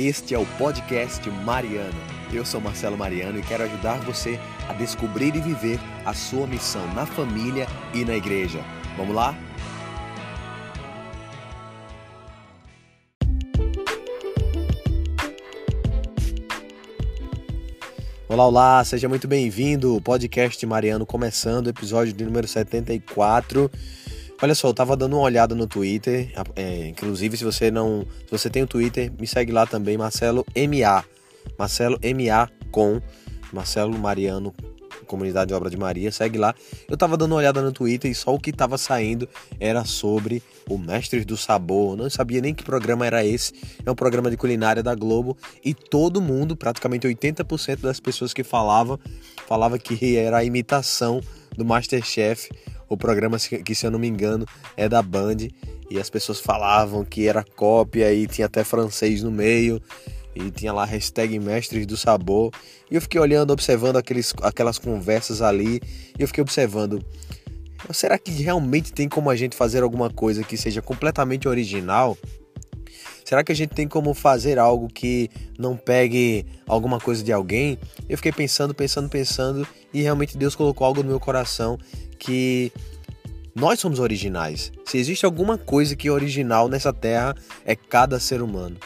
Este é o podcast Mariano. Eu sou Marcelo Mariano e quero ajudar você a descobrir e viver a sua missão na família e na igreja. Vamos lá? Olá, olá, seja muito bem-vindo. Podcast Mariano começando, episódio de número 74. Olha só, eu tava dando uma olhada no Twitter, é, inclusive se você não, se você tem o Twitter, me segue lá também, Marcelo MA, Marcelo MA com Marcelo Mariano, Comunidade Obra de Maria, segue lá. Eu tava dando uma olhada no Twitter e só o que tava saindo era sobre o Mestres do Sabor. Eu não sabia nem que programa era esse. É um programa de culinária da Globo e todo mundo, praticamente 80% das pessoas que falavam, falava que era a imitação do Masterchef o programa, que se eu não me engano, é da Band. E as pessoas falavam que era cópia e tinha até francês no meio. E tinha lá hashtag Mestres do Sabor. E eu fiquei olhando, observando aqueles, aquelas conversas ali. E eu fiquei observando. Será que realmente tem como a gente fazer alguma coisa que seja completamente original? Será que a gente tem como fazer algo que não pegue alguma coisa de alguém? Eu fiquei pensando, pensando, pensando e realmente Deus colocou algo no meu coração que nós somos originais. Se existe alguma coisa que é original nessa terra, é cada ser humano.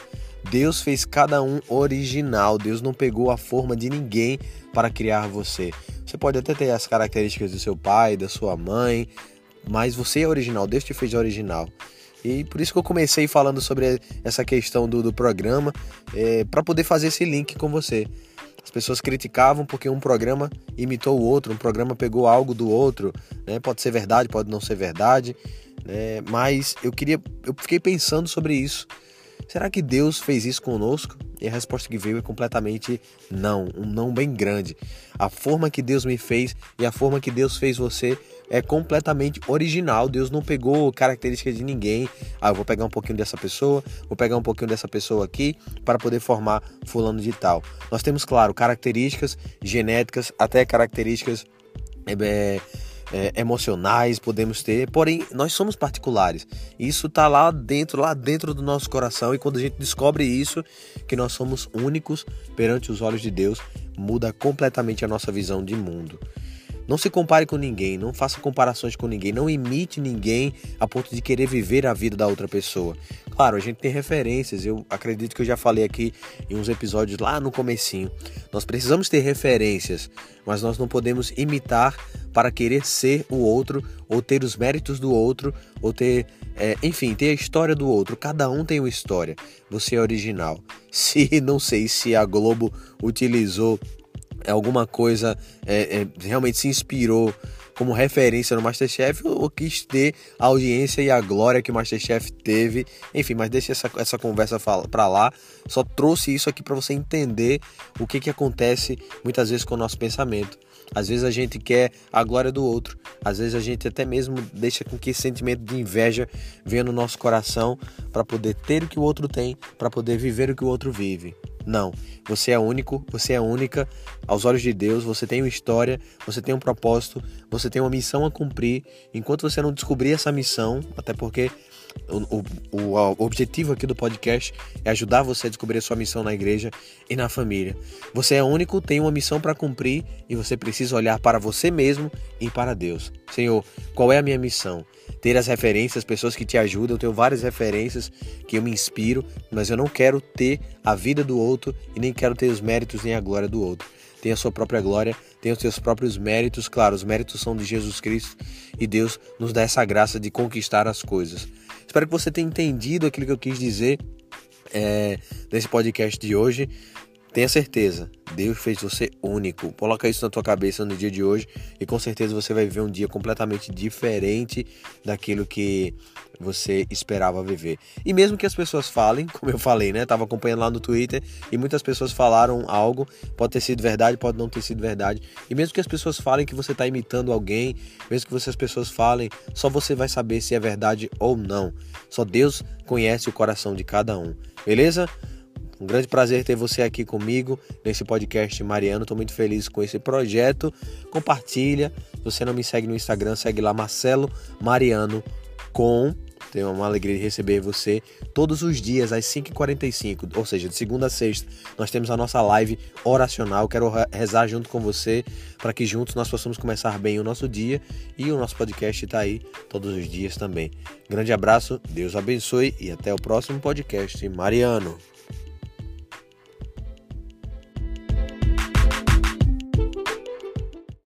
Deus fez cada um original. Deus não pegou a forma de ninguém para criar você. Você pode até ter as características do seu pai, da sua mãe, mas você é original. Deus te fez original. E por isso que eu comecei falando sobre essa questão do, do programa, é, para poder fazer esse link com você. As pessoas criticavam porque um programa imitou o outro, um programa pegou algo do outro, né? Pode ser verdade, pode não ser verdade, né? Mas eu queria, eu fiquei pensando sobre isso. Será que Deus fez isso conosco? E a resposta que veio é completamente não, um não bem grande. A forma que Deus me fez e a forma que Deus fez você é completamente original. Deus não pegou características de ninguém. Ah, eu vou pegar um pouquinho dessa pessoa, vou pegar um pouquinho dessa pessoa aqui para poder formar fulano de tal. Nós temos, claro, características genéticas, até características é, é, emocionais podemos ter, porém nós somos particulares. Isso está lá dentro, lá dentro do nosso coração e quando a gente descobre isso, que nós somos únicos perante os olhos de Deus, muda completamente a nossa visão de mundo. Não se compare com ninguém, não faça comparações com ninguém, não imite ninguém a ponto de querer viver a vida da outra pessoa. Claro, a gente tem referências, eu acredito que eu já falei aqui em uns episódios lá no comecinho. Nós precisamos ter referências, mas nós não podemos imitar para querer ser o outro, ou ter os méritos do outro, ou ter, é, enfim, ter a história do outro. Cada um tem uma história. Você é original. Se não sei se a Globo utilizou alguma coisa é, é, realmente se inspirou como referência no Masterchef ou quis ter a audiência e a glória que o Masterchef teve. Enfim, mas deixa essa, essa conversa para lá. Só trouxe isso aqui para você entender o que, que acontece muitas vezes com o nosso pensamento. Às vezes a gente quer a glória do outro, às vezes a gente até mesmo deixa com que esse sentimento de inveja venha no nosso coração para poder ter o que o outro tem, para poder viver o que o outro vive. Não, você é único, você é única aos olhos de Deus, você tem uma história, você tem um propósito, você tem uma missão a cumprir. Enquanto você não descobrir essa missão, até porque o, o, o, objetivo aqui do podcast é ajudar você a descobrir a sua missão na igreja e na família. Você é único, tem uma missão para cumprir e você precisa olhar para você mesmo e para Deus. Senhor, qual é a minha missão? Ter as referências, pessoas que te ajudam. Eu tenho várias referências que eu me inspiro, mas eu não quero ter a vida do outro e nem quero ter os méritos nem a glória do outro tem a sua própria glória, tem os seus próprios méritos. Claro, os méritos são de Jesus Cristo e Deus nos dá essa graça de conquistar as coisas. Espero que você tenha entendido aquilo que eu quis dizer é, nesse podcast de hoje. Tenha certeza, Deus fez você único. Coloca isso na tua cabeça no dia de hoje e com certeza você vai viver um dia completamente diferente daquilo que você esperava viver. E mesmo que as pessoas falem, como eu falei, né? Tava acompanhando lá no Twitter e muitas pessoas falaram algo, pode ter sido verdade, pode não ter sido verdade. E mesmo que as pessoas falem que você está imitando alguém, mesmo que as pessoas falem, só você vai saber se é verdade ou não. Só Deus conhece o coração de cada um. Beleza? Um grande prazer ter você aqui comigo nesse podcast Mariano. Estou muito feliz com esse projeto. Compartilha. Se você não me segue no Instagram, segue lá Marcelo Mariano com Tenho uma alegria de receber você todos os dias às 5h45, ou seja, de segunda a sexta. Nós temos a nossa live oracional. Quero rezar junto com você para que juntos nós possamos começar bem o nosso dia e o nosso podcast está aí todos os dias também. Grande abraço, Deus abençoe e até o próximo podcast Mariano.